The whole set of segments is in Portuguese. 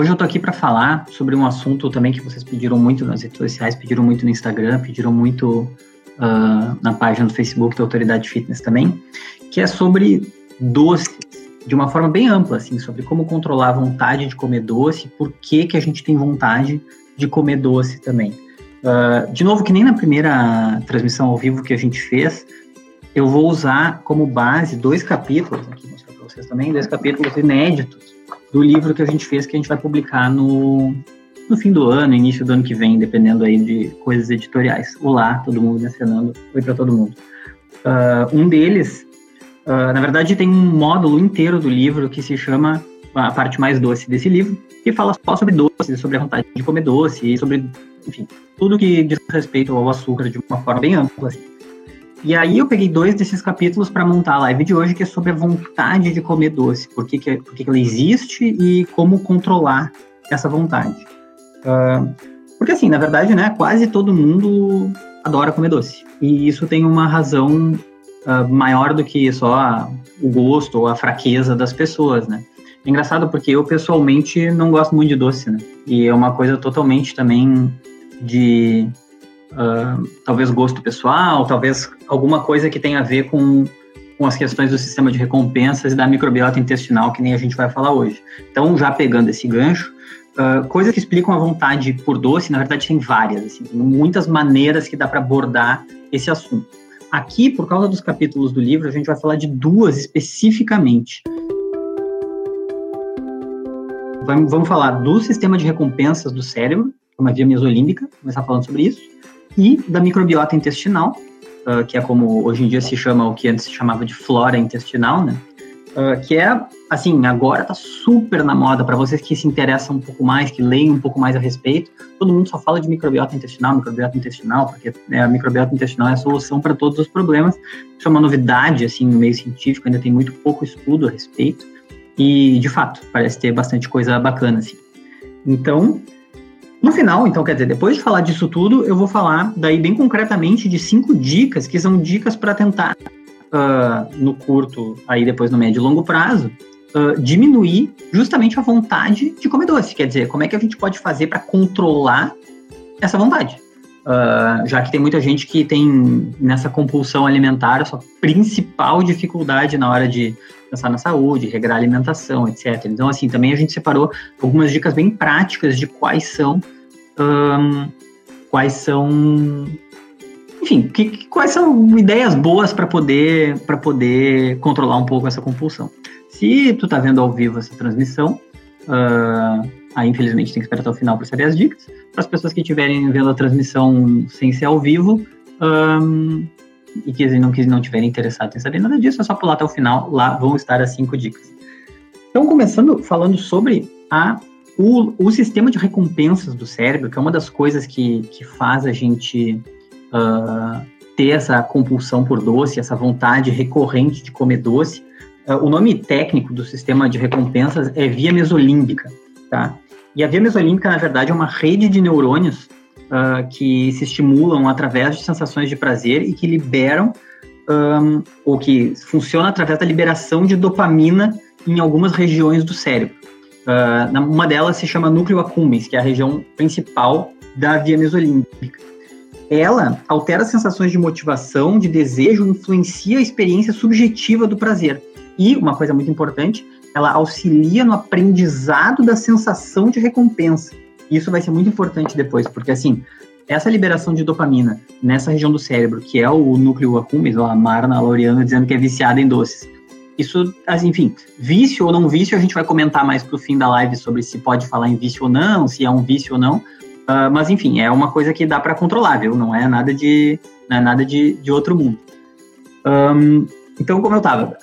Hoje eu tô aqui para falar sobre um assunto também que vocês pediram muito nas redes sociais, pediram muito no Instagram, pediram muito uh, na página do Facebook da Autoridade Fitness também, que é sobre doces, de uma forma bem ampla, assim, sobre como controlar a vontade de comer doce, por que, que a gente tem vontade de comer doce também. Uh, de novo, que nem na primeira transmissão ao vivo que a gente fez, eu vou usar como base dois capítulos, aqui mostrar para vocês também, dois capítulos inéditos do livro que a gente fez, que a gente vai publicar no, no fim do ano, início do ano que vem, dependendo aí de coisas editoriais. Olá, todo mundo mencionando, oi para todo mundo. Uh, um deles, uh, na verdade, tem um módulo inteiro do livro que se chama a parte mais doce desse livro, que fala só sobre doces, sobre a vontade de comer doce, sobre, enfim, tudo que diz respeito ao açúcar de uma forma bem ampla. Assim. E aí eu peguei dois desses capítulos para montar a live de hoje, que é sobre a vontade de comer doce, por que, que, por que, que ela existe e como controlar essa vontade. Uh, porque assim, na verdade, né, quase todo mundo adora comer doce. E isso tem uma razão uh, maior do que só o gosto ou a fraqueza das pessoas, né? É engraçado porque eu pessoalmente não gosto muito de doce, né? E é uma coisa totalmente também de uh, talvez gosto pessoal, talvez alguma coisa que tenha a ver com, com as questões do sistema de recompensas e da microbiota intestinal, que nem a gente vai falar hoje. Então, já pegando esse gancho, Uh, coisas que explicam a vontade por doce, na verdade, tem várias, assim, tem muitas maneiras que dá para abordar esse assunto. Aqui, por causa dos capítulos do livro, a gente vai falar de duas especificamente. Vamos, falar do sistema de recompensas do cérebro, uma via mesolímbica, começar falando sobre isso, e da microbiota intestinal, uh, que é como hoje em dia se chama o que antes se chamava de flora intestinal, né? Uh, que é, assim, agora tá super na moda para vocês que se interessam um pouco mais, que leem um pouco mais a respeito. Todo mundo só fala de microbiota intestinal, microbiota intestinal, porque né, a microbiota intestinal é a solução para todos os problemas. Isso é uma novidade, assim, no meio científico, ainda tem muito pouco estudo a respeito. E, de fato, parece ter bastante coisa bacana, assim. Então, no final, então, quer dizer, depois de falar disso tudo, eu vou falar daí bem concretamente de cinco dicas, que são dicas para tentar uh, no curto, aí depois no médio e longo prazo, uh, diminuir justamente a vontade de comer doce. Quer dizer, como é que a gente pode fazer para controlar essa vontade? Uh, já que tem muita gente que tem nessa compulsão alimentar a sua principal dificuldade na hora de pensar na saúde, regrar a alimentação, etc. Então, assim, também a gente separou algumas dicas bem práticas de quais são um, quais são enfim, que, quais são ideias boas para poder para poder controlar um pouco essa compulsão. Se tu tá vendo ao vivo essa transmissão, uh, aí infelizmente tem que esperar até o final para saber as dicas. Para as pessoas que estiverem vendo a transmissão sem ser ao vivo um, e que não, que não tiverem interessado em saber nada disso, é só pular até o final. Lá vão estar as cinco dicas. Então, começando falando sobre a o, o sistema de recompensas do cérebro, que é uma das coisas que, que faz a gente uh, ter essa compulsão por doce, essa vontade recorrente de comer doce. Uh, o nome técnico do sistema de recompensas é via mesolímbica, tá? E a via mesolímbica, na verdade, é uma rede de neurônios uh, que se estimulam através de sensações de prazer e que liberam, um, ou que funciona através da liberação de dopamina em algumas regiões do cérebro. Uh, uma delas se chama núcleo accumbens, que é a região principal da via mesolímbica ela altera as sensações de motivação, de desejo, influencia a experiência subjetiva do prazer. E, uma coisa muito importante, ela auxilia no aprendizado da sensação de recompensa. Isso vai ser muito importante depois, porque assim, essa liberação de dopamina nessa região do cérebro, que é o núcleo accumbens, ou a Marna Laureana dizendo que é viciada em doces. Isso, enfim, vício ou não vício, a gente vai comentar mais pro fim da live sobre se pode falar em vício ou não, se é um vício ou não, Uh, mas enfim, é uma coisa que dá para controlar, viu? Não é nada de, não é nada de, de outro mundo. Um, então, como eu estava,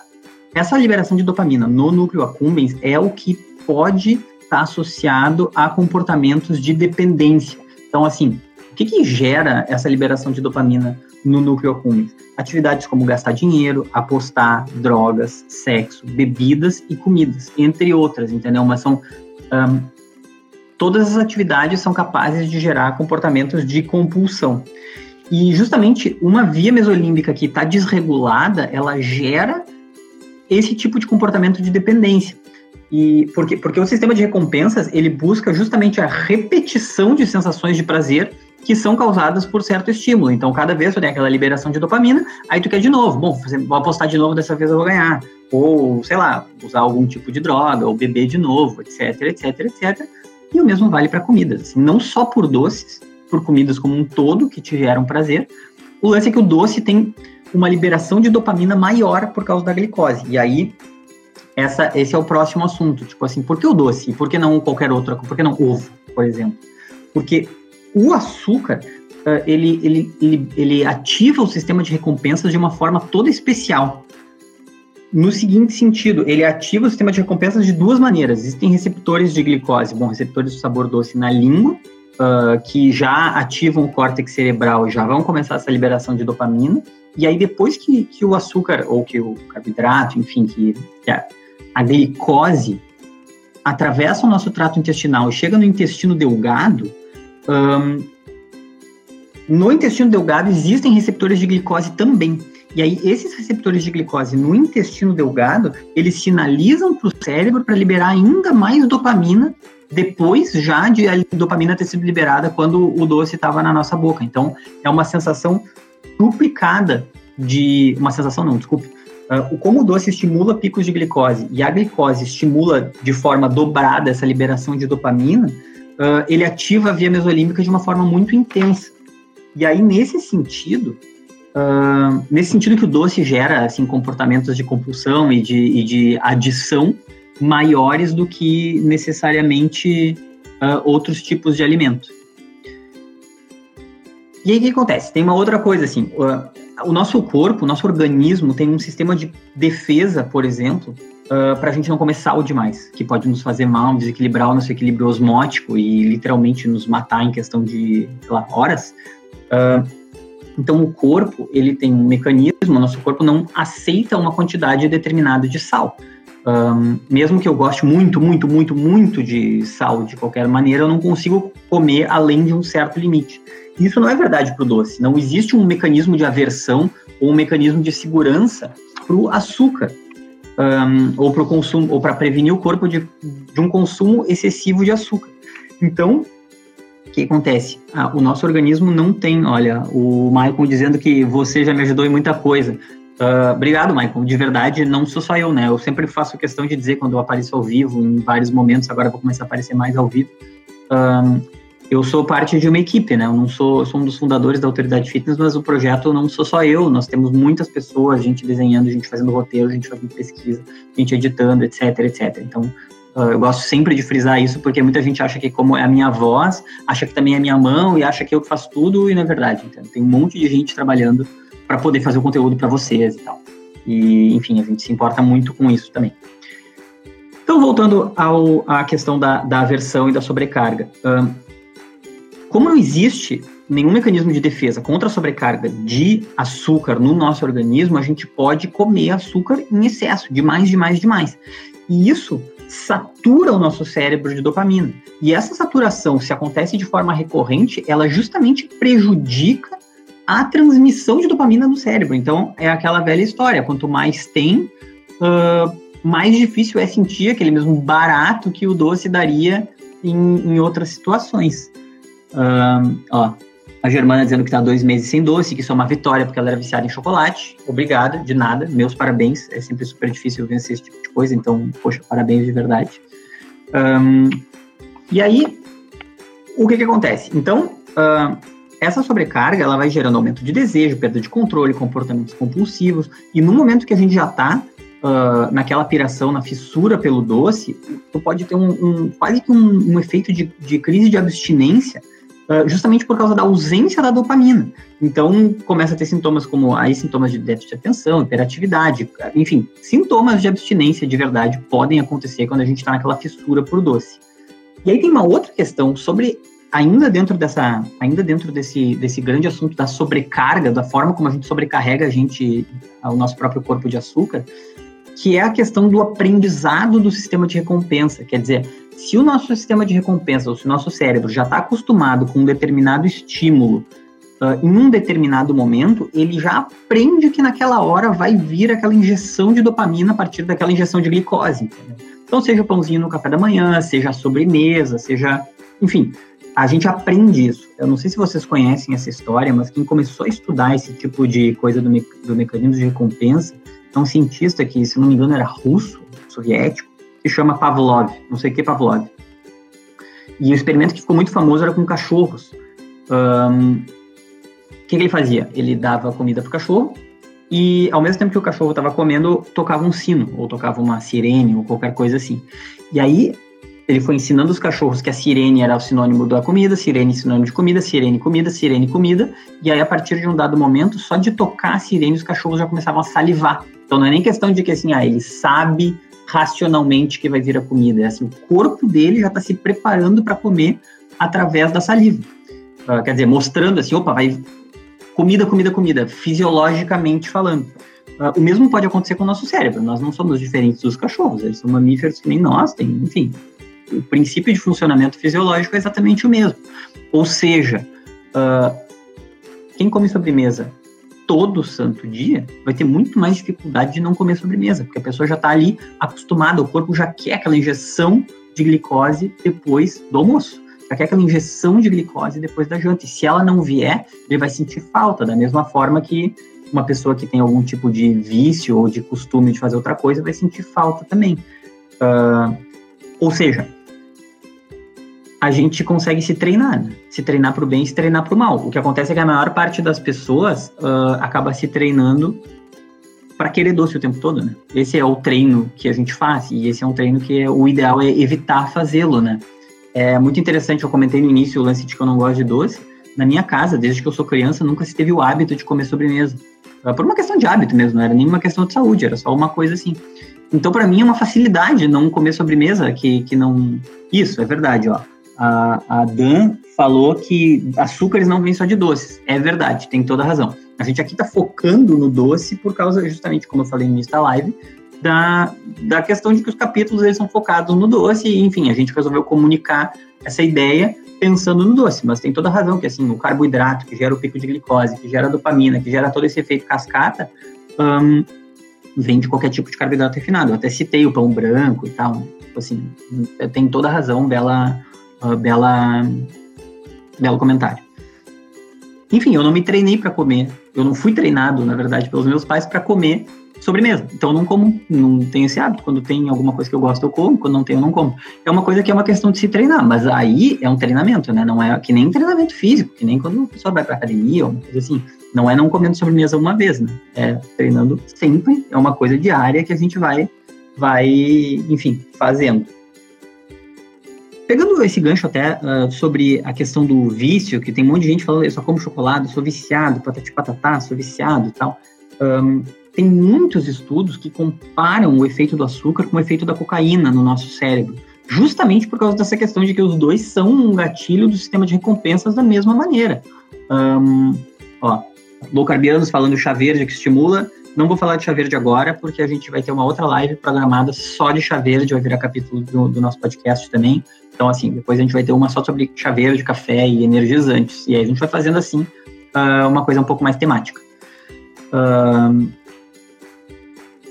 essa liberação de dopamina no núcleo accumbens é o que pode estar tá associado a comportamentos de dependência. Então, assim, o que, que gera essa liberação de dopamina no núcleo accumbens? Atividades como gastar dinheiro, apostar, drogas, sexo, bebidas e comidas, entre outras, entendeu? Mas são um, todas as atividades são capazes de gerar comportamentos de compulsão. E justamente uma via mesolímbica que está desregulada, ela gera esse tipo de comportamento de dependência. E porque, porque o sistema de recompensas ele busca justamente a repetição de sensações de prazer que são causadas por certo estímulo. Então, cada vez tu tem aquela liberação de dopamina, aí tu quer de novo. Bom, vou apostar de novo, dessa vez eu vou ganhar. Ou, sei lá, usar algum tipo de droga, ou beber de novo, etc, etc, etc. E o mesmo vale para comidas. Assim, não só por doces, por comidas como um todo, que te geram prazer. O lance é que o doce tem uma liberação de dopamina maior por causa da glicose. E aí, essa, esse é o próximo assunto. Tipo assim, por que o doce? Por que não qualquer outra? Por que não ovo, por exemplo? Porque o açúcar, uh, ele, ele, ele, ele ativa o sistema de recompensas de uma forma toda especial. No seguinte sentido, ele ativa o sistema de recompensas de duas maneiras. Existem receptores de glicose, bom, receptores de sabor doce na língua, uh, que já ativam o córtex cerebral, já vão começar essa liberação de dopamina. E aí, depois que, que o açúcar, ou que o carboidrato, enfim, que, que a, a glicose atravessa o nosso trato intestinal e chega no intestino delgado, no intestino delgado existem receptores de glicose também. E aí, esses receptores de glicose no intestino delgado, eles sinalizam para o cérebro para liberar ainda mais dopamina depois já de a dopamina ter sido liberada quando o doce estava na nossa boca. Então, é uma sensação duplicada de... Uma sensação não, desculpe. Uh, como o doce estimula picos de glicose e a glicose estimula de forma dobrada essa liberação de dopamina, uh, ele ativa a via mesolímbica de uma forma muito intensa. E aí, nesse sentido, uh, nesse sentido que o doce gera assim, comportamentos de compulsão e de, e de adição maiores do que necessariamente outros tipos de alimento. E aí o que acontece? Tem uma outra coisa assim, o nosso corpo, o nosso organismo tem um sistema de defesa, por exemplo, uh, ah, para a gente não comer sal demais, que pode nos fazer mal, desequilibrar o nosso equilíbrio osmótico e literalmente nos matar em questão de lá, horas. Uh, então, o corpo ele tem um mecanismo, o nosso corpo não aceita uma quantidade determinada de sal. Um, mesmo que eu goste muito, muito, muito, muito de sal de qualquer maneira, eu não consigo comer além de um certo limite. Isso não é verdade para o doce. Não existe um mecanismo de aversão ou um mecanismo de segurança para o açúcar um, ou para consumo ou para prevenir o corpo de, de, um consumo excessivo de açúcar. Então, o que acontece? Ah, o nosso organismo não tem, olha, o Michael dizendo que você já me ajudou em muita coisa. Uh, obrigado, Michael. De verdade, não sou só eu, né? Eu sempre faço questão de dizer quando eu apareço ao vivo, em vários momentos, agora vou começar a aparecer mais ao vivo. Um, eu sou parte de uma equipe, né? Eu não sou, sou um dos fundadores da Autoridade Fitness, mas o projeto não sou só eu. Nós temos muitas pessoas, gente desenhando, gente fazendo roteiro, gente fazendo pesquisa, gente editando, etc, etc. Então, uh, eu gosto sempre de frisar isso, porque muita gente acha que como é a minha voz, acha que também é a minha mão e acha que eu faço tudo e não é verdade. Então, tem um monte de gente trabalhando para poder fazer o conteúdo para vocês e tal. E, enfim, a gente se importa muito com isso também. Então, voltando ao, à questão da, da aversão e da sobrecarga. Uh, como não existe nenhum mecanismo de defesa contra a sobrecarga de açúcar no nosso organismo, a gente pode comer açúcar em excesso, demais, demais, demais. E isso satura o nosso cérebro de dopamina. E essa saturação, se acontece de forma recorrente, ela justamente prejudica a transmissão de dopamina no cérebro. Então, é aquela velha história: quanto mais tem, uh, mais difícil é sentir aquele mesmo barato que o doce daria em, em outras situações. Um, ó, a Germana dizendo que está dois meses sem doce, que isso é uma vitória porque ela era viciada em chocolate. Obrigada, de nada. Meus parabéns. É sempre super difícil vencer esse tipo de coisa, então, poxa, parabéns de verdade. Um, e aí, o que que acontece? Então, uh, essa sobrecarga, ela vai gerando aumento de desejo, perda de controle, comportamentos compulsivos. E no momento que a gente já está uh, naquela piração, na fissura pelo doce, tu pode ter um, um quase que um, um efeito de, de crise de abstinência ah, justamente por causa da ausência da dopamina. Então, começa a ter sintomas como aí sintomas de déficit de atenção, hiperatividade, enfim, sintomas de abstinência de verdade podem acontecer quando a gente está naquela fissura por doce. E aí tem uma outra questão sobre ainda dentro dessa, ainda dentro desse, desse grande assunto da sobrecarga, da forma como a gente sobrecarrega a gente, o nosso próprio corpo de açúcar, que é a questão do aprendizado do sistema de recompensa. Quer dizer, se o nosso sistema de recompensa, ou se o nosso cérebro já está acostumado com um determinado estímulo uh, em um determinado momento, ele já aprende que naquela hora vai vir aquela injeção de dopamina a partir daquela injeção de glicose. Entendeu? Então, seja o pãozinho no café da manhã, seja a sobremesa, seja. Enfim, a gente aprende isso. Eu não sei se vocês conhecem essa história, mas quem começou a estudar esse tipo de coisa do, me do mecanismo de recompensa é um cientista que, se não me engano, era russo, soviético, que chama Pavlov, não sei o que Pavlov. E o experimento que ficou muito famoso era com cachorros. Um, o que, que ele fazia? Ele dava comida para o cachorro e, ao mesmo tempo que o cachorro estava comendo, tocava um sino, ou tocava uma sirene, ou qualquer coisa assim. E aí, ele foi ensinando os cachorros que a sirene era o sinônimo da comida, sirene sinônimo de comida, sirene comida, sirene comida, e aí a partir de um dado momento, só de tocar a sirene os cachorros já começavam a salivar. Então não é nem questão de que assim, ah, ele sabe racionalmente que vai vir a comida, é assim, o corpo dele já está se preparando para comer através da saliva. Uh, quer dizer, mostrando assim, opa, vai comida, comida, comida, fisiologicamente falando. Uh, o mesmo pode acontecer com o nosso cérebro. Nós não somos diferentes dos cachorros, eles são mamíferos que nem nós, tem, enfim, o princípio de funcionamento fisiológico é exatamente o mesmo. Ou seja, uh, quem come sobremesa todo santo dia vai ter muito mais dificuldade de não comer sobremesa, porque a pessoa já está ali acostumada, o corpo já quer aquela injeção de glicose depois do almoço. Já quer aquela injeção de glicose depois da janta. E se ela não vier, ele vai sentir falta, da mesma forma que uma pessoa que tem algum tipo de vício ou de costume de fazer outra coisa vai sentir falta também. Uh, ou seja, a gente consegue se treinar, né? se treinar para o bem e se treinar para o mal. O que acontece é que a maior parte das pessoas uh, acaba se treinando para querer doce o tempo todo, né? Esse é o treino que a gente faz e esse é um treino que é, o ideal é evitar fazê-lo, né? É muito interessante, eu comentei no início o lance de que eu não gosto de doce. Na minha casa, desde que eu sou criança, nunca se teve o hábito de comer sobremesa. Por uma questão de hábito mesmo, não era nenhuma questão de saúde, era só uma coisa assim. Então, para mim, é uma facilidade não comer sobremesa, que, que não... Isso, é verdade, ó a, a Dan falou que açúcares não vêm só de doces. É verdade, tem toda a razão. A gente aqui está focando no doce por causa, justamente, como eu falei no início da live, da, da questão de que os capítulos eles são focados no doce, e, enfim, a gente resolveu comunicar essa ideia pensando no doce, mas tem toda a razão que, assim, o carboidrato que gera o pico de glicose, que gera dopamina, que gera todo esse efeito cascata, um, vem de qualquer tipo de carboidrato refinado. Eu até citei o pão branco e tal, assim, tem toda a razão dela uh, bela, belo comentário. Enfim, eu não me treinei para comer. Eu não fui treinado, na verdade, pelos meus pais para comer sobremesa. Então eu não como, não tenho esse hábito. Quando tem alguma coisa que eu gosto, eu como. Quando não tenho, eu não como. É uma coisa que é uma questão de se treinar, mas aí é um treinamento, né? Não é que nem treinamento físico, que nem quando a pessoa vai para academia ou uma coisa assim. Não é não comendo sobremesa uma vez, né? É treinando sempre. É uma coisa diária que a gente vai, vai, enfim, fazendo. Pegando esse gancho até uh, sobre a questão do vício, que tem um monte de gente falando, eu só como chocolate, sou viciado, patati patatá, sou viciado e tal. Um, tem muitos estudos que comparam o efeito do açúcar com o efeito da cocaína no nosso cérebro, justamente por causa dessa questão de que os dois são um gatilho do sistema de recompensas da mesma maneira. Um, ó, low carbianos falando chá verde que estimula, não vou falar de chá verde agora, porque a gente vai ter uma outra live programada só de chá verde, vai virar capítulo do, do nosso podcast também. Então, assim, depois a gente vai ter uma só sobre chá verde, café e energizantes. E aí a gente vai fazendo, assim, uh, uma coisa um pouco mais temática. Uh,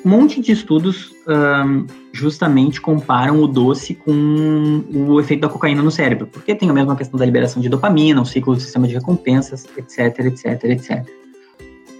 um monte de estudos uh, justamente comparam o doce com o efeito da cocaína no cérebro, porque tem a mesma questão da liberação de dopamina, o ciclo do sistema de recompensas, etc, etc, etc.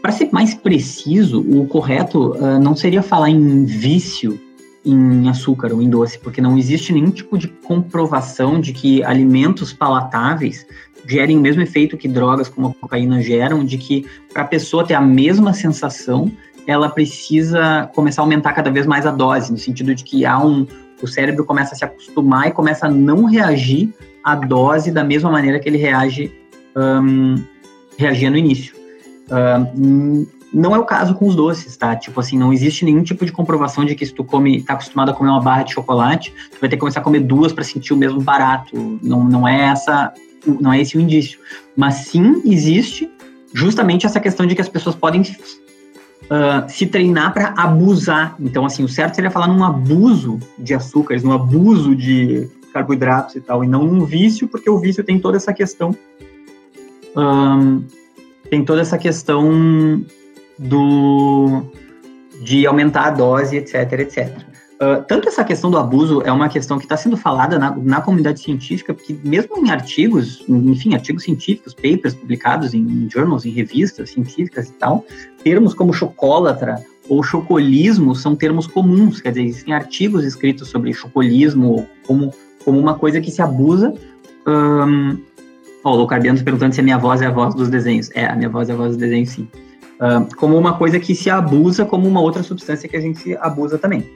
Para ser mais preciso, o correto uh, não seria falar em vício em açúcar ou em doce, porque não existe nenhum tipo de comprovação de que alimentos palatáveis gerem o mesmo efeito que drogas como a cocaína geram, de que para a pessoa ter a mesma sensação, ela precisa começar a aumentar cada vez mais a dose, no sentido de que há um, o cérebro começa a se acostumar e começa a não reagir à dose da mesma maneira que ele reage um, reagia no início. Uh, não é o caso com os doces, tá? Tipo assim, não existe nenhum tipo de comprovação de que se tu come, tá acostumado a comer uma barra de chocolate, tu vai ter que começar a comer duas para sentir o mesmo barato. Não, não é essa, não é esse o indício. Mas sim existe justamente essa questão de que as pessoas podem uh, se treinar para abusar. Então, assim, o certo seria falar num abuso de açúcares, num abuso de carboidratos e tal, e não num vício, porque o vício tem toda essa questão um, tem toda essa questão do de aumentar a dose, etc, etc. Uh, tanto essa questão do abuso é uma questão que está sendo falada na, na, comunidade científica, porque mesmo em artigos, enfim, artigos científicos, papers publicados em, em journals, em revistas científicas e tal, termos como chocólatra ou chocolismo são termos comuns, quer dizer, existem artigos escritos sobre chocolismo como, como uma coisa que se abusa. Um, oh, o Locardiano perguntando se a minha voz é a voz dos desenhos. É, a minha voz é a voz dos desenhos, sim. Um, como uma coisa que se abusa como uma outra substância que a gente abusa também.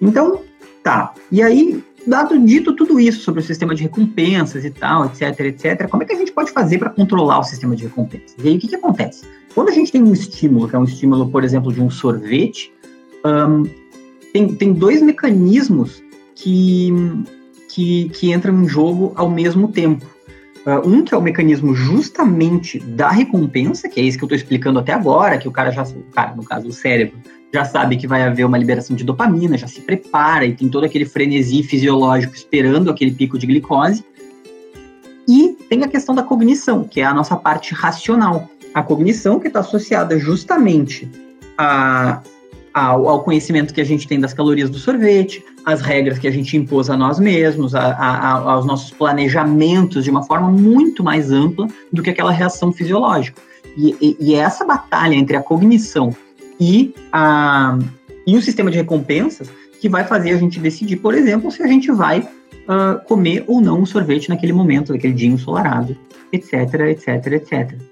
Então, tá. E aí, dado dito tudo isso sobre o sistema de recompensas e tal, etc, etc, como é que a gente pode fazer para controlar o sistema de recompensas? E aí, o que, que acontece? Quando a gente tem um estímulo, que é um estímulo, por exemplo, de um sorvete, um, tem, tem dois mecanismos que, que, que entram em jogo ao mesmo tempo. Uh, um que é o mecanismo justamente da recompensa, que é isso que eu estou explicando até agora, que o cara já, o cara, no caso, o cérebro, já sabe que vai haver uma liberação de dopamina, já se prepara e tem todo aquele frenesi fisiológico esperando aquele pico de glicose. E tem a questão da cognição, que é a nossa parte racional. A cognição que está associada justamente a, ao, ao, conhecimento que a gente tem das calorias do sorvete, as regras que a gente impôs a nós mesmos, a, a, aos nossos planejamentos de uma forma muito mais ampla do que aquela reação fisiológica. E, e, e é essa batalha entre a cognição e, a, e o sistema de recompensas que vai fazer a gente decidir, por exemplo, se a gente vai uh, comer ou não um sorvete naquele momento, naquele dia ensolarado, etc, etc, etc.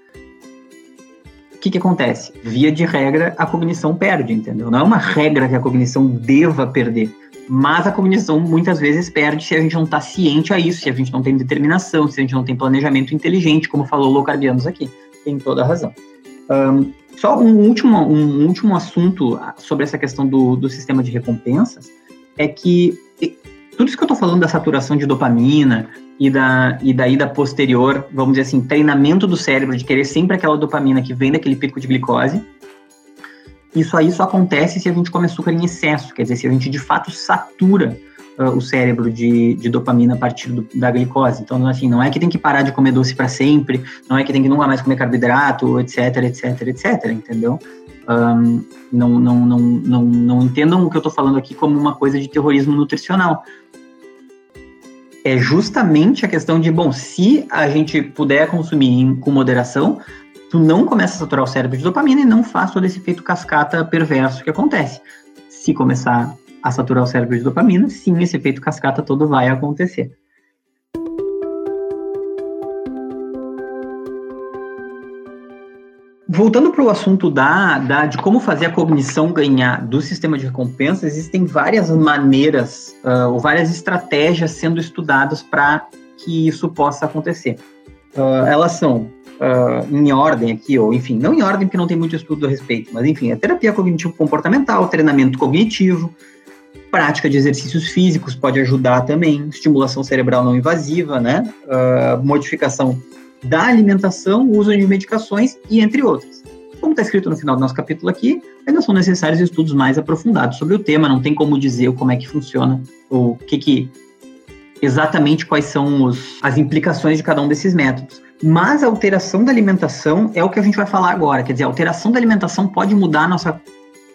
O que, que acontece? Via de regra, a cognição perde, entendeu? Não é uma regra que a cognição deva perder, mas a cognição muitas vezes perde se a gente não está ciente a isso, se a gente não tem determinação, se a gente não tem planejamento inteligente, como falou Locarbianos aqui. Tem toda a razão. Um, só um último, um último assunto sobre essa questão do, do sistema de recompensas é que tudo isso que eu estou falando da saturação de dopamina e da, e da ida posterior, vamos dizer assim, treinamento do cérebro de querer sempre aquela dopamina que vem daquele pico de glicose, isso aí só acontece se a gente come açúcar em excesso, quer dizer, se a gente de fato satura uh, o cérebro de, de dopamina a partir do, da glicose. Então, assim, não é que tem que parar de comer doce para sempre, não é que tem que nunca mais comer carboidrato, etc, etc, etc, entendeu? Um, não, não, não, não, não entendam o que eu estou falando aqui como uma coisa de terrorismo nutricional. É justamente a questão de, bom, se a gente puder consumir com moderação, tu não começa a saturar o cérebro de dopamina e não faz todo esse efeito cascata perverso que acontece. Se começar a saturar o cérebro de dopamina, sim, esse efeito cascata todo vai acontecer. Voltando para o assunto da, da, de como fazer a cognição ganhar do sistema de recompensa, existem várias maneiras uh, ou várias estratégias sendo estudadas para que isso possa acontecer. Uh, elas são uh, em ordem aqui, ou enfim, não em ordem porque não tem muito estudo a respeito, mas enfim, a terapia cognitivo-comportamental, treinamento cognitivo, Prática de exercícios físicos pode ajudar também, estimulação cerebral não invasiva, né? Modificação da alimentação, uso de medicações e entre outras. Como está escrito no final do nosso capítulo aqui, ainda são necessários estudos mais aprofundados sobre o tema, não tem como dizer como é que funciona, o que que exatamente quais são os, as implicações de cada um desses métodos. Mas a alteração da alimentação é o que a gente vai falar agora, quer dizer, a alteração da alimentação pode mudar a nossa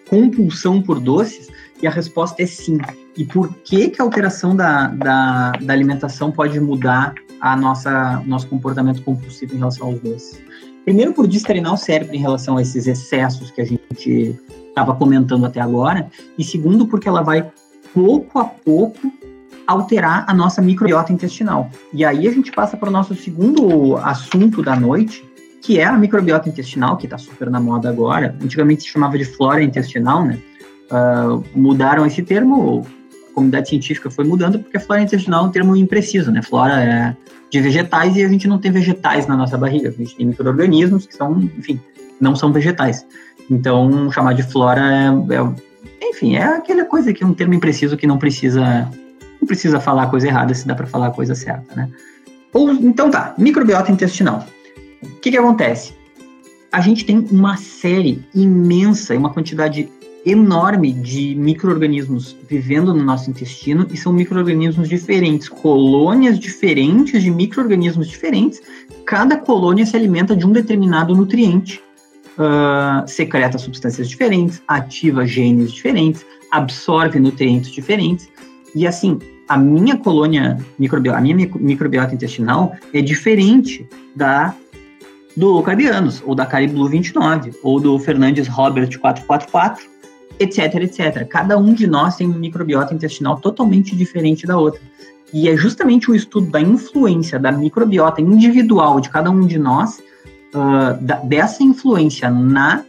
compulsão por doces e a resposta é sim. E por que, que a alteração da, da, da alimentação pode mudar a nossa nosso comportamento compulsivo em relação aos doces? Primeiro, por destreinar o cérebro em relação a esses excessos que a gente estava comentando até agora. E segundo, porque ela vai pouco a pouco alterar a nossa microbiota intestinal. E aí a gente passa para o nosso segundo assunto da noite, que é a microbiota intestinal, que está super na moda agora. Antigamente se chamava de flora intestinal, né? uh, mudaram esse termo, comunidade científica foi mudando, porque flora intestinal é um termo impreciso, né? Flora é de vegetais e a gente não tem vegetais na nossa barriga, a gente tem micro-organismos que são, enfim, não são vegetais. Então, chamar de flora é, é, enfim, é aquela coisa que é um termo impreciso que não precisa não precisa falar a coisa errada se dá para falar a coisa certa, né? Ou, então tá, microbiota intestinal. O que que acontece? A gente tem uma série imensa, uma quantidade enorme de micro-organismos vivendo no nosso intestino e são micro-organismos diferentes, colônias diferentes de micro-organismos diferentes. Cada colônia se alimenta de um determinado nutriente, uh, secreta substâncias diferentes, ativa genes diferentes, absorve nutrientes diferentes. E assim, a minha colônia microbiota, a minha microbiota intestinal é diferente da do Locarbianos, ou da Cariblu 29, ou do Fernandes Robert 444, etc, etc. Cada um de nós tem uma microbiota intestinal totalmente diferente da outra. E é justamente o estudo da influência da microbiota individual de cada um de nós, uh, da, dessa influência na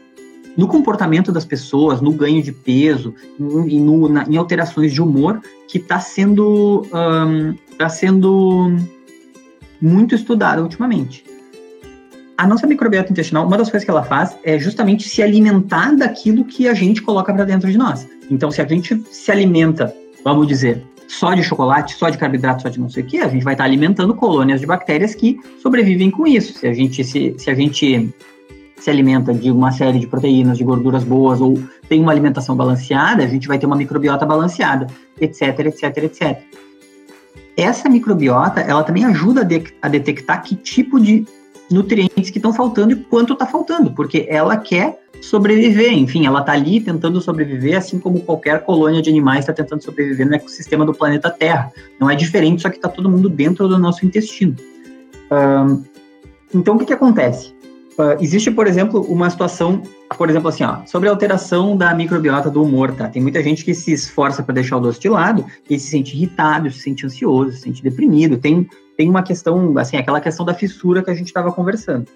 no comportamento das pessoas, no ganho de peso e no, na, em alterações de humor, que está sendo, um, tá sendo muito estudada ultimamente. A nossa microbiota intestinal, uma das coisas que ela faz é justamente se alimentar daquilo que a gente coloca para dentro de nós. Então, se a gente se alimenta, vamos dizer, só de chocolate, só de carboidrato, só de não sei o que, a gente vai estar tá alimentando colônias de bactérias que sobrevivem com isso. Se a gente se, se a gente se alimenta de uma série de proteínas, de gorduras boas, ou tem uma alimentação balanceada, a gente vai ter uma microbiota balanceada, etc, etc, etc. Essa microbiota, ela também ajuda a, de, a detectar que tipo de nutrientes que estão faltando e quanto está faltando, porque ela quer sobreviver, enfim, ela está ali tentando sobreviver, assim como qualquer colônia de animais está tentando sobreviver no ecossistema do planeta Terra. Não é diferente, só que está todo mundo dentro do nosso intestino. Então, o que, que acontece? Uh, existe, por exemplo, uma situação, por exemplo, assim, ó, sobre a alteração da microbiota do humor, tá? Tem muita gente que se esforça para deixar o doce de lado e se sente irritado, se sente ansioso, se sente deprimido. Tem, tem uma questão, assim, aquela questão da fissura que a gente estava conversando.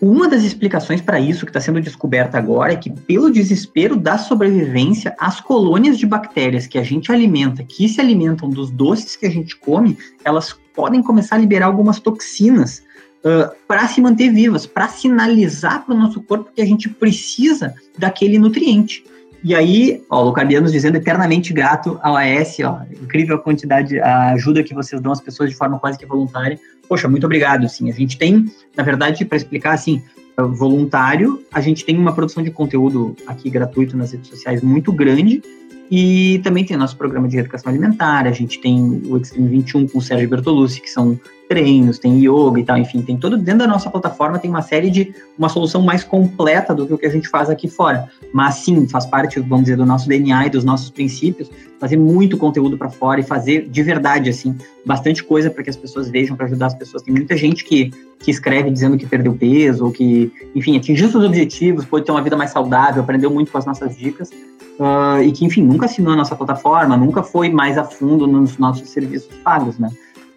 Uma das explicações para isso que está sendo descoberta agora é que, pelo desespero da sobrevivência, as colônias de bactérias que a gente alimenta, que se alimentam dos doces que a gente come, elas podem começar a liberar algumas toxinas uh, para se manter vivas, para sinalizar para o nosso corpo que a gente precisa daquele nutriente. E aí, ó, o Lucardianos dizendo eternamente grato ao AS, ó, incrível a quantidade, a ajuda que vocês dão às pessoas de forma quase que voluntária. Poxa, muito obrigado, sim. A gente tem, na verdade, para explicar assim, voluntário, a gente tem uma produção de conteúdo aqui gratuito nas redes sociais muito grande, e também tem o nosso programa de educação alimentar, a gente tem o Extreme 21 com o Sérgio Bertolucci, que são treinos, tem yoga e tal, enfim, tem todo dentro da nossa plataforma tem uma série de uma solução mais completa do que o que a gente faz aqui fora. Mas sim, faz parte, vamos dizer, do nosso DNA e dos nossos princípios, fazer muito conteúdo para fora e fazer de verdade assim, bastante coisa para que as pessoas vejam, para ajudar as pessoas. Tem muita gente que que escreve dizendo que perdeu peso ou que, enfim, atingiu seus objetivos, pode ter uma vida mais saudável, aprendeu muito com as nossas dicas. Uh, e que, enfim, nunca assinou a nossa plataforma, nunca foi mais a fundo nos nossos serviços pagos, né?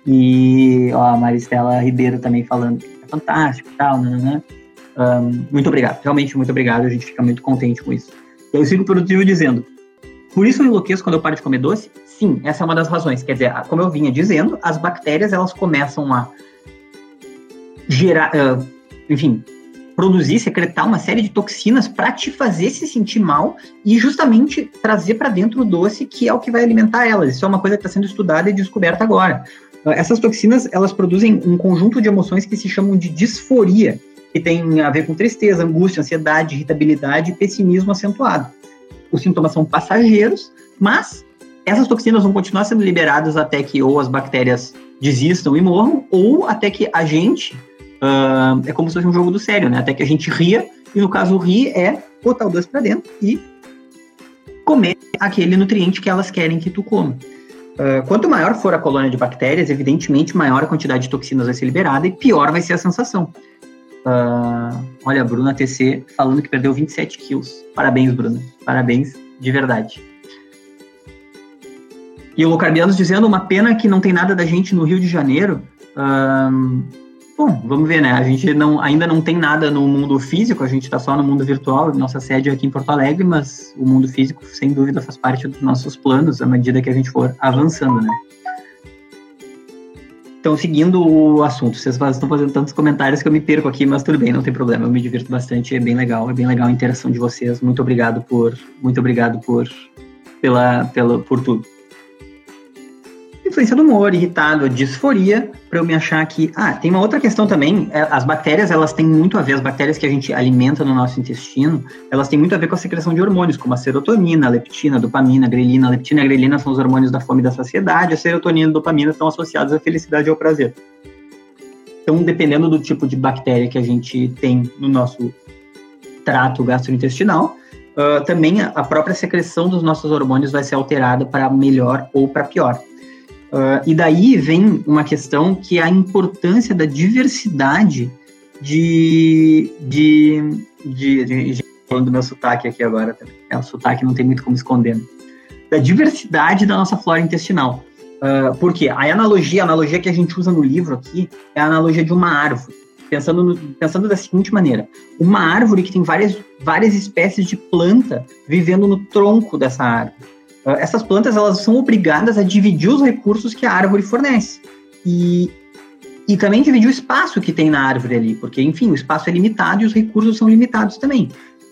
E ó, a Maristela Ribeiro também falando que é fantástico e tal, né? né? Um, muito obrigado, realmente muito obrigado, a gente fica muito contente com isso. Eu sigo produtivo dizendo, por isso eu enlouqueço quando eu paro de comer doce? Sim, essa é uma das razões. Quer dizer, como eu vinha dizendo, as bactérias elas começam a gerar, uh, enfim, produzir, secretar uma série de toxinas para te fazer se sentir mal e justamente trazer para dentro o doce, que é o que vai alimentar elas. Isso é uma coisa que está sendo estudada e descoberta agora. Essas toxinas, elas produzem um conjunto de emoções que se chamam de disforia, que tem a ver com tristeza, angústia, ansiedade, irritabilidade e pessimismo acentuado. Os sintomas são passageiros, mas essas toxinas vão continuar sendo liberadas até que ou as bactérias desistam e morram, ou até que a gente, uh, é como se fosse um jogo do sério, né? Até que a gente ria, e no caso rir é botar o doce para dentro e comer aquele nutriente que elas querem que tu coma. Uh, quanto maior for a colônia de bactérias, evidentemente, maior a quantidade de toxinas vai ser liberada e pior vai ser a sensação. Uh, olha, a Bruna TC falando que perdeu 27 quilos. Parabéns, Bruna. Parabéns, de verdade. E o Locarbianos dizendo uma pena que não tem nada da gente no Rio de Janeiro. Uh, Bom, vamos ver, né? A gente não, ainda não tem nada no mundo físico, a gente está só no mundo virtual. Nossa sede é aqui em Porto Alegre, mas o mundo físico, sem dúvida, faz parte dos nossos planos à medida que a gente for avançando, né? Então, seguindo o assunto, vocês estão fazendo tantos comentários que eu me perco aqui, mas tudo bem, não tem problema. Eu me divirto bastante, é bem legal, é bem legal a interação de vocês. Muito obrigado por, muito obrigado por, pela, pela, por tudo influência do humor, irritado, disforia, para eu me achar que. Ah, tem uma outra questão também. É, as bactérias, elas têm muito a ver, as bactérias que a gente alimenta no nosso intestino, elas têm muito a ver com a secreção de hormônios, como a serotonina, a leptina, a dopamina, a grelina. A leptina e a grelina são os hormônios da fome e da saciedade, a serotonina e a dopamina estão associados à felicidade e ao prazer. Então, dependendo do tipo de bactéria que a gente tem no nosso trato gastrointestinal, uh, também a própria secreção dos nossos hormônios vai ser alterada para melhor ou para pior. Uh, e daí vem uma questão que é a importância da diversidade de, de, de, de, falando do meu sotaque aqui agora também. É, o sotaque não tem muito como esconder. Né? Da diversidade da nossa flora intestinal. Uh, por quê? A analogia, a analogia que a gente usa no livro aqui é a analogia de uma árvore. Pensando, no, pensando da seguinte maneira: uma árvore que tem várias, várias espécies de planta vivendo no tronco dessa árvore. Ah, essas plantas elas são obrigadas a dividir os recursos que a árvore fornece. E, e também dividir o espaço que tem na árvore ali, porque, enfim, o espaço é limitado e os recursos são limitados também.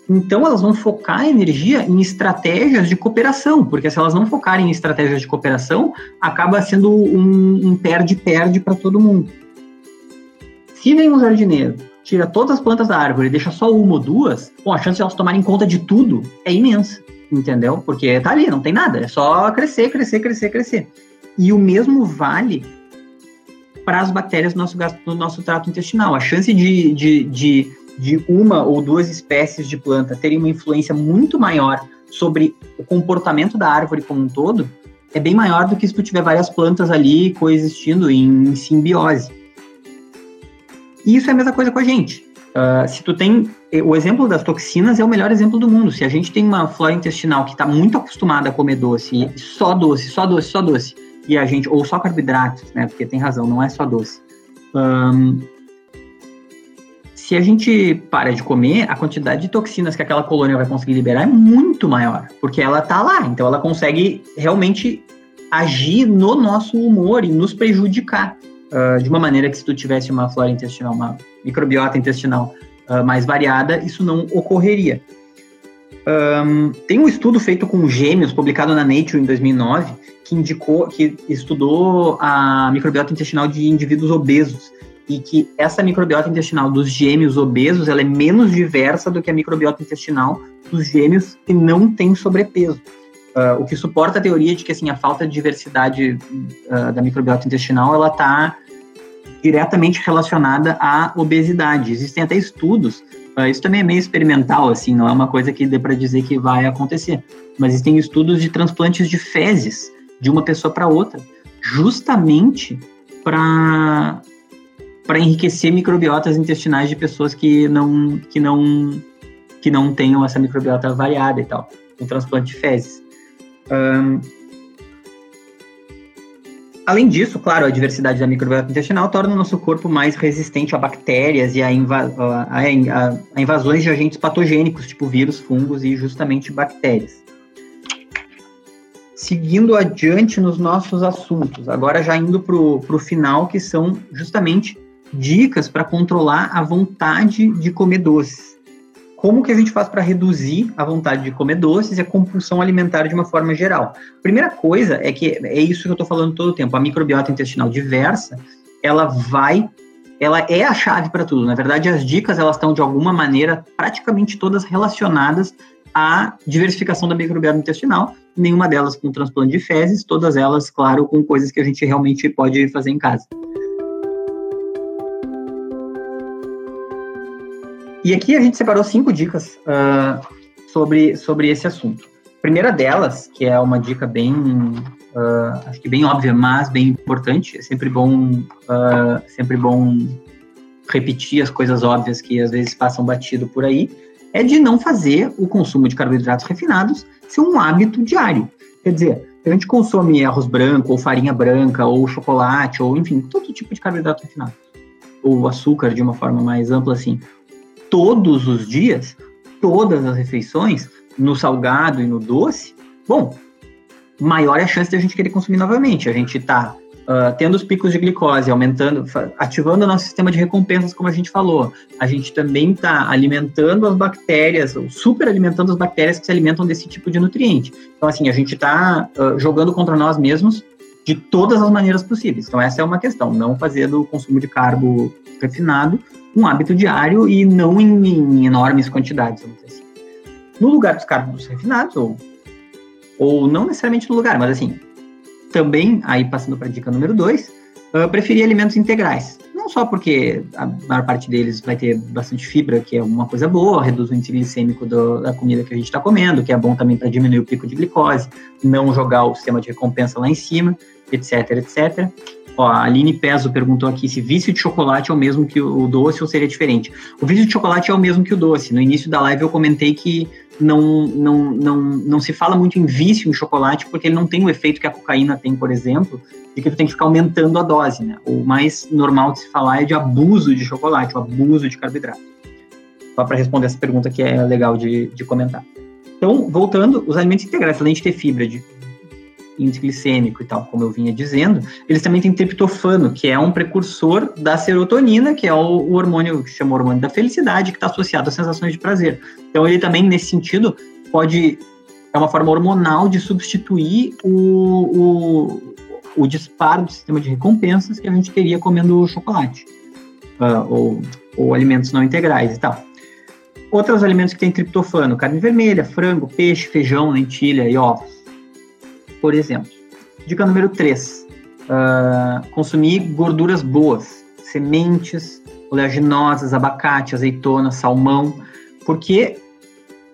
Então, elas vão focar a energia em estratégias de cooperação, porque se elas não focarem em estratégias de cooperação, acaba sendo um perde-perde para todo mundo. Se vem um jardineiro, tira todas as plantas da árvore e deixa só uma ou duas, bom, a chance de elas tomarem conta de tudo é imensa entendeu? Porque tá ali, não tem nada, é só crescer, crescer, crescer, crescer. E o mesmo vale para as bactérias do nosso, do nosso trato intestinal. A chance de, de, de, de uma ou duas espécies de planta terem uma influência muito maior sobre o comportamento da árvore como um todo é bem maior do que se tu tiver várias plantas ali coexistindo em simbiose. E isso é a mesma coisa com a gente. Uh, se tu tem o exemplo das toxinas é o melhor exemplo do mundo. Se a gente tem uma flora intestinal que está muito acostumada a comer doce, só doce, só doce, só doce, e a gente ou só carboidratos, né? Porque tem razão, não é só doce. Um, se a gente para de comer, a quantidade de toxinas que aquela colônia vai conseguir liberar é muito maior, porque ela está lá, então ela consegue realmente agir no nosso humor e nos prejudicar uh, de uma maneira que se tu tivesse uma flora intestinal, uma microbiota intestinal uh, mais variada, isso não ocorreria. Um, tem um estudo feito com gêmeos, publicado na Nature em 2009, que indicou, que estudou a microbiota intestinal de indivíduos obesos e que essa microbiota intestinal dos gêmeos obesos ela é menos diversa do que a microbiota intestinal dos gêmeos que não têm sobrepeso. Uh, o que suporta a teoria de que assim a falta de diversidade uh, da microbiota intestinal ela está diretamente relacionada à obesidade. Existem até estudos, uh, isso também é meio experimental, assim, não é uma coisa que dê para dizer que vai acontecer, mas existem estudos de transplantes de fezes de uma pessoa para outra, justamente para para enriquecer microbiotas intestinais de pessoas que não que não que não tenham essa microbiota variada e tal, um transplante de fezes. Um, além disso, claro, a diversidade da microbiota intestinal torna o nosso corpo mais resistente a bactérias e a, a, a invasões de agentes patogênicos, tipo vírus, fungos e justamente bactérias. Seguindo adiante nos nossos assuntos, agora já indo para o final, que são justamente dicas para controlar a vontade de comer doces como que a gente faz para reduzir a vontade de comer doces e a compulsão alimentar de uma forma geral? Primeira coisa é que é isso que eu estou falando todo o tempo. A microbiota intestinal diversa, ela vai, ela é a chave para tudo. Na verdade, as dicas elas estão de alguma maneira praticamente todas relacionadas à diversificação da microbiota intestinal. Nenhuma delas com transplante de fezes, todas elas, claro, com coisas que a gente realmente pode fazer em casa. E aqui a gente separou cinco dicas uh, sobre, sobre esse assunto. A primeira delas, que é uma dica bem, uh, acho que bem óbvia, mas bem importante, é sempre bom, uh, sempre bom repetir as coisas óbvias que às vezes passam batido por aí, é de não fazer o consumo de carboidratos refinados ser um hábito diário. Quer dizer, a gente consome arroz branco, ou farinha branca, ou chocolate, ou enfim, todo tipo de carboidrato refinado, ou açúcar de uma forma mais ampla assim, todos os dias, todas as refeições, no salgado e no doce, bom, maior é a chance de a gente querer consumir novamente. A gente está uh, tendo os picos de glicose, aumentando, ativando o nosso sistema de recompensas, como a gente falou. A gente também está alimentando as bactérias, super alimentando as bactérias que se alimentam desse tipo de nutriente. Então, assim, a gente está uh, jogando contra nós mesmos de todas as maneiras possíveis. Então, essa é uma questão, não fazer do consumo de carbo refinado um hábito diário e não em, em enormes quantidades, vamos dizer assim. No lugar dos carbos refinados, ou, ou não necessariamente no lugar, mas assim, também, aí passando para a dica número dois, uh, preferir alimentos integrais. Não só porque a maior parte deles vai ter bastante fibra, que é uma coisa boa, reduz o índice glicêmico do, da comida que a gente está comendo, que é bom também para diminuir o pico de glicose, não jogar o sistema de recompensa lá em cima, etc, etc. Ó, a Aline Peso perguntou aqui se vício de chocolate é o mesmo que o doce ou seria diferente. O vício de chocolate é o mesmo que o doce. No início da live eu comentei que não, não, não, não se fala muito em vício em chocolate porque ele não tem o efeito que a cocaína tem, por exemplo, de que tu tem que ficar aumentando a dose, né? O mais normal de se falar é de abuso de chocolate, o abuso de carboidrato. Só para responder essa pergunta que é legal de, de comentar. Então, voltando, os alimentos integrais, além de ter fibra, de índice glicêmico e tal, como eu vinha dizendo, eles também têm triptofano, que é um precursor da serotonina, que é o, o hormônio que chama hormônio da felicidade, que está associado às sensações de prazer. Então, ele também, nesse sentido, pode. É uma forma hormonal de substituir o, o, o disparo do sistema de recompensas que a gente teria comendo chocolate, uh, ou, ou alimentos não integrais e tal. Outros alimentos que têm triptofano, carne vermelha, frango, peixe, feijão, lentilha e ovos por exemplo. Dica número 3. Uh, ah, consumir gorduras boas, sementes, oleaginosas, abacate, azeitona, salmão, porque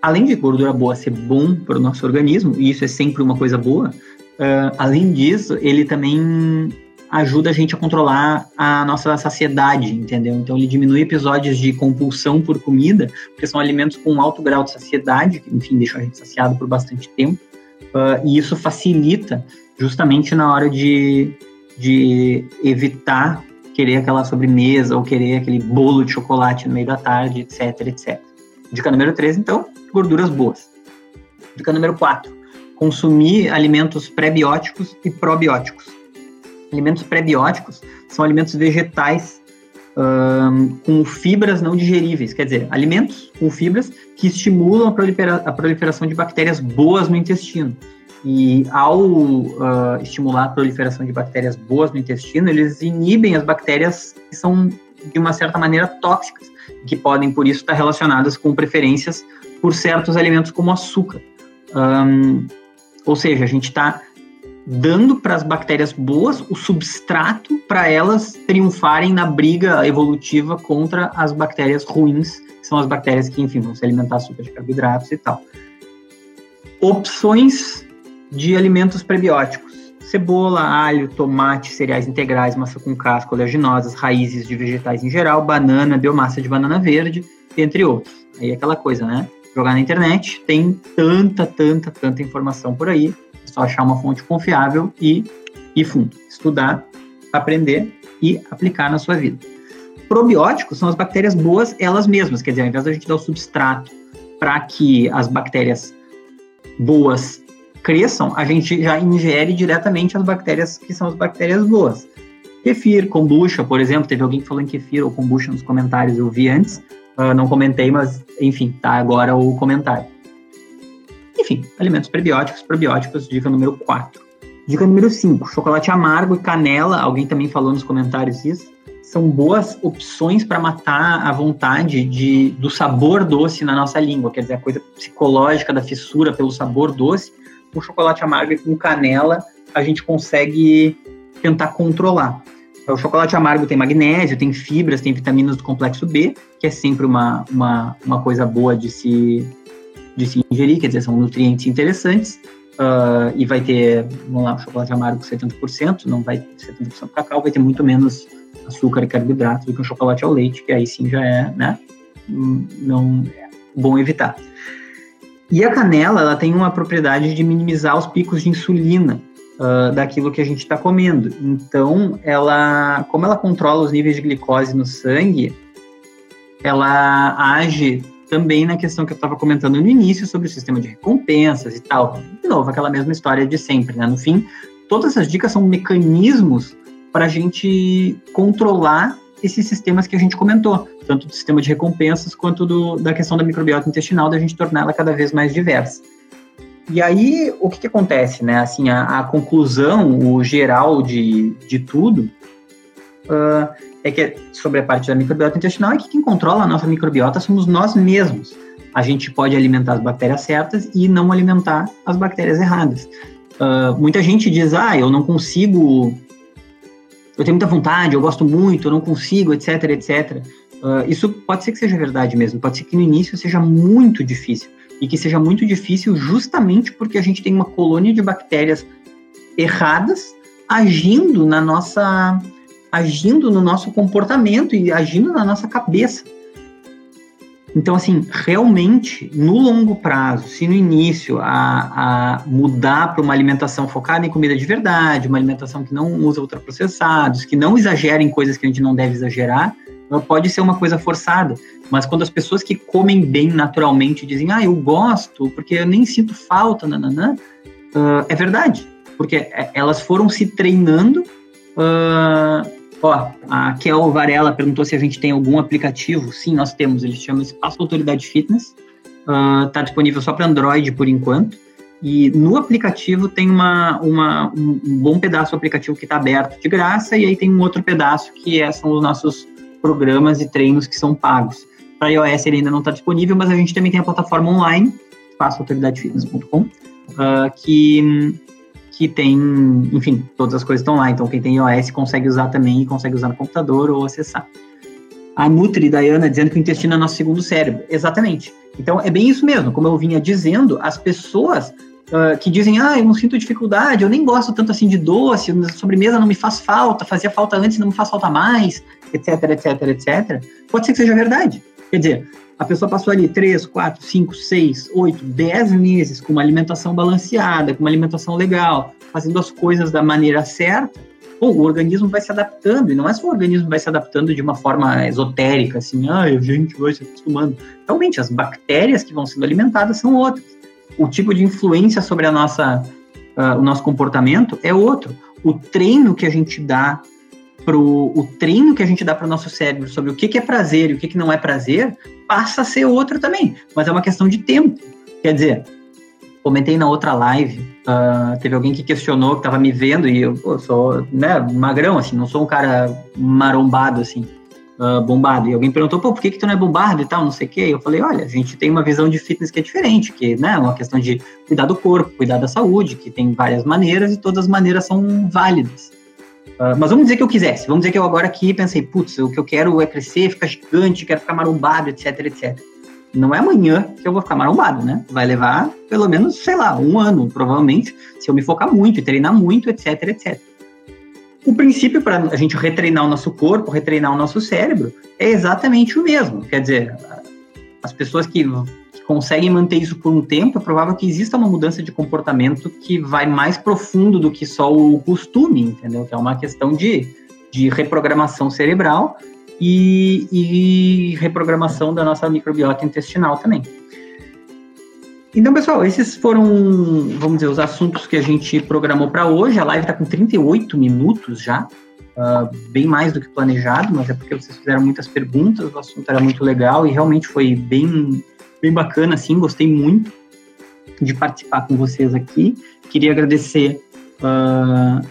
além de gordura boa ser bom para o nosso organismo, e isso é sempre uma coisa boa, uh, além disso, ele também ajuda a gente a controlar a nossa saciedade, entendeu? Então ele diminui episódios de compulsão por comida, porque são alimentos com alto grau de saciedade, que enfim deixam a gente saciado por bastante tempo. Uh, e isso facilita justamente na hora de, de evitar querer aquela sobremesa ou querer aquele bolo de chocolate no meio da tarde, etc, etc. Dica número 3, então, gorduras boas. Dica número 4, consumir alimentos pré-bióticos e probióticos. Alimentos pré-bióticos são alimentos vegetais um, com fibras não digeríveis, quer dizer, alimentos com fibras que estimulam a, prolifera a proliferação de bactérias boas no intestino. E ao uh, estimular a proliferação de bactérias boas no intestino, eles inibem as bactérias que são, de uma certa maneira, tóxicas, que podem, por isso, estar relacionadas com preferências por certos alimentos como açúcar. Um, ou seja, a gente está dando para as bactérias boas o substrato para elas triunfarem na briga evolutiva contra as bactérias ruins, que são as bactérias que, enfim, vão se alimentar super de carboidratos e tal. Opções de alimentos prebióticos: cebola, alho, tomate, cereais integrais, massa com casca, oleaginosas, raízes de vegetais em geral, banana, biomassa de banana verde, entre outros. Aí é aquela coisa, né? Jogar na internet, tem tanta, tanta, tanta informação por aí só achar uma fonte confiável e ir fundo. Estudar, aprender e aplicar na sua vida. Probióticos são as bactérias boas elas mesmas, quer dizer, ao invés da gente dar o substrato para que as bactérias boas cresçam, a gente já ingere diretamente as bactérias que são as bactérias boas. Kefir, kombucha, por exemplo, teve alguém que falou em kefir ou kombucha nos comentários, eu vi antes, uh, não comentei, mas enfim, tá agora o comentário. Enfim, alimentos prebióticos, probióticos, dica número 4. Dica número 5, chocolate amargo e canela, alguém também falou nos comentários isso, são boas opções para matar a vontade de, do sabor doce na nossa língua, quer dizer, a coisa psicológica da fissura pelo sabor doce, com chocolate amargo e com canela a gente consegue tentar controlar. O chocolate amargo tem magnésio, tem fibras, tem vitaminas do complexo B, que é sempre uma, uma, uma coisa boa de se, de se ingerir, quer dizer, são nutrientes interessantes, uh, e vai ter, vamos lá, chocolate amargo 70%, não vai 70% cacau, vai ter muito menos açúcar e carboidrato do que um chocolate ao leite, que aí sim já é, né, não é bom evitar. E a canela, ela tem uma propriedade de minimizar os picos de insulina uh, daquilo que a gente está comendo. Então, ela, como ela controla os níveis de glicose no sangue, ela age também na questão que eu estava comentando no início sobre o sistema de recompensas e tal. De novo, aquela mesma história de sempre, né? No fim, todas essas dicas são mecanismos para a gente controlar esses sistemas que a gente comentou, tanto do sistema de recompensas quanto do, da questão da microbiota intestinal, da gente tornar ela cada vez mais diversa. E aí, o que, que acontece, né? Assim, a, a, conclusão, o geral de, de tudo, uh, é que sobre a parte da microbiota intestinal é que quem controla a nossa microbiota somos nós mesmos. A gente pode alimentar as bactérias certas e não alimentar as bactérias erradas. Uh, muita gente diz, ah, eu não consigo eu tenho muita vontade, eu gosto muito, eu não consigo, etc, etc. Uh, isso pode ser que seja verdade mesmo, pode ser que no início seja muito difícil, e que seja muito difícil justamente porque a gente tem uma colônia de bactérias erradas agindo na nossa agindo no nosso comportamento e agindo na nossa cabeça. Então, assim, realmente, no longo prazo, se no início a, a mudar para uma alimentação focada em comida de verdade, uma alimentação que não usa ultraprocessados, que não exagera em coisas que a gente não deve exagerar, pode ser uma coisa forçada. Mas quando as pessoas que comem bem naturalmente dizem, ah, eu gosto, porque eu nem sinto falta, nananã, uh, é verdade. Porque é, elas foram se treinando uh, Ó, a Kel Varela perguntou se a gente tem algum aplicativo. Sim, nós temos. Ele se chama Espaço Autoridade Fitness. Está ah, disponível só para Android por enquanto. E no aplicativo tem uma, uma, um bom pedaço do aplicativo que está aberto de graça, e aí tem um outro pedaço que é, são os nossos programas e treinos que são pagos. Para iOS ele ainda não está disponível, mas a gente também tem a plataforma online, espaçoautoridadefitness.com, uh, ah, que que tem, enfim, todas as coisas estão lá. Então, quem tem iOS consegue usar também, consegue usar no computador ou acessar. A Nutri, Diana, dizendo que o intestino é nosso segundo cérebro. Exatamente. Então, é bem isso mesmo. Como eu vinha dizendo, as pessoas uh, que dizem, ah, eu não sinto dificuldade, eu nem gosto tanto assim de doce, sobremesa não me faz falta, fazia falta antes, não me faz falta mais, etc, etc, etc. Pode ser que seja verdade. Quer dizer, a pessoa passou ali 3, 4, 5, 6, 8, 10 meses com uma alimentação balanceada, com uma alimentação legal, fazendo as coisas da maneira certa, bom, o organismo vai se adaptando, e não é só o organismo vai se adaptando de uma forma esotérica, assim, ah, a gente vai se acostumando. Realmente, as bactérias que vão sendo alimentadas são outras. O tipo de influência sobre a nossa, uh, o nosso comportamento é outro. O treino que a gente dá pro o treino que a gente dá para o nosso cérebro sobre o que, que é prazer e o que, que não é prazer passa a ser outro também, mas é uma questão de tempo. Quer dizer, comentei na outra live, uh, teve alguém que questionou, que estava me vendo, e eu pô, sou né, magrão, assim, não sou um cara marombado, assim, uh, bombado. E alguém perguntou, pô, por que, que tu não é bombado e tal, não sei o quê. E eu falei, olha, a gente tem uma visão de fitness que é diferente, que né, é uma questão de cuidar do corpo, cuidar da saúde, que tem várias maneiras e todas as maneiras são válidas. Uh, mas vamos dizer que eu quisesse, vamos dizer que eu agora aqui pensei, putz, o que eu quero é crescer, ficar gigante, quero ficar marombado, etc, etc. Não é amanhã que eu vou ficar marombado, né? Vai levar pelo menos, sei lá, um ano, provavelmente, se eu me focar muito treinar muito, etc, etc. O princípio para a gente retreinar o nosso corpo, retreinar o nosso cérebro, é exatamente o mesmo. Quer dizer, as pessoas que conseguem manter isso por um tempo, é provável que exista uma mudança de comportamento que vai mais profundo do que só o costume, entendeu? Que é uma questão de, de reprogramação cerebral e, e reprogramação da nossa microbiota intestinal também. Então, pessoal, esses foram, vamos dizer, os assuntos que a gente programou para hoje. A live está com 38 minutos já, uh, bem mais do que planejado, mas é porque vocês fizeram muitas perguntas, o assunto era muito legal e realmente foi bem bem bacana, assim, gostei muito de participar com vocês aqui. Queria agradecer uh,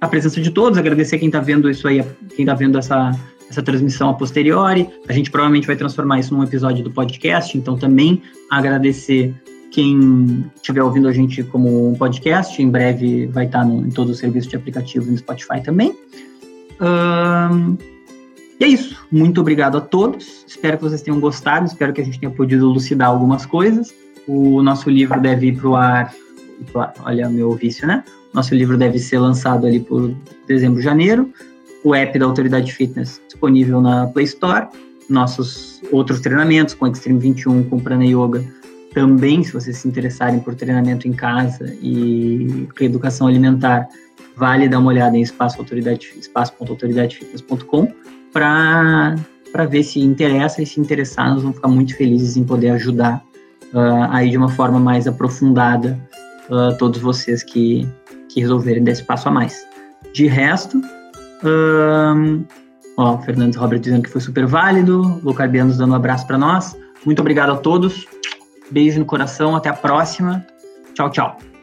a presença de todos, agradecer quem está vendo isso aí, quem está vendo essa, essa transmissão a posteriori. A gente provavelmente vai transformar isso num episódio do podcast, então também agradecer quem estiver ouvindo a gente como um podcast. Em breve vai estar no, em todo o serviço de aplicativo no Spotify também. Uh, e é isso. Muito obrigado a todos. Espero que vocês tenham gostado. Espero que a gente tenha podido elucidar algumas coisas. O nosso livro deve ir para o ar. Olha, meu vício, né? Nosso livro deve ser lançado ali por dezembro, janeiro. O app da Autoridade Fitness disponível na Play Store. Nossos outros treinamentos com Extreme 21, com Prana Yoga. Também, se vocês se interessarem por treinamento em casa e reeducação alimentar, vale dar uma olhada em espaço.autoridadefitness.com para ver se interessa e se interessar, nós vamos ficar muito felizes em poder ajudar uh, aí de uma forma mais aprofundada uh, todos vocês que, que resolverem dar esse passo a mais. De resto, um, ó, Fernandes Robert dizendo que foi super válido, Lucarbianos dando um abraço para nós. Muito obrigado a todos. Beijo no coração, até a próxima. Tchau, tchau.